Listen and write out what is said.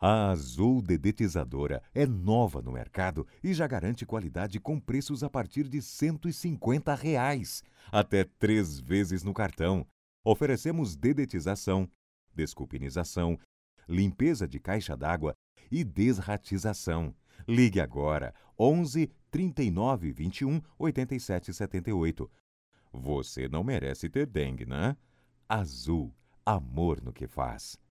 A Azul Dedetizadora é nova no mercado e já garante qualidade com preços a partir de 150 reais, até três vezes no cartão. Oferecemos dedetização, desculpinização, limpeza de caixa d'água e desratização. Ligue agora 11 39 21 87 78. Você não merece ter dengue, né? Azul, amor no que faz.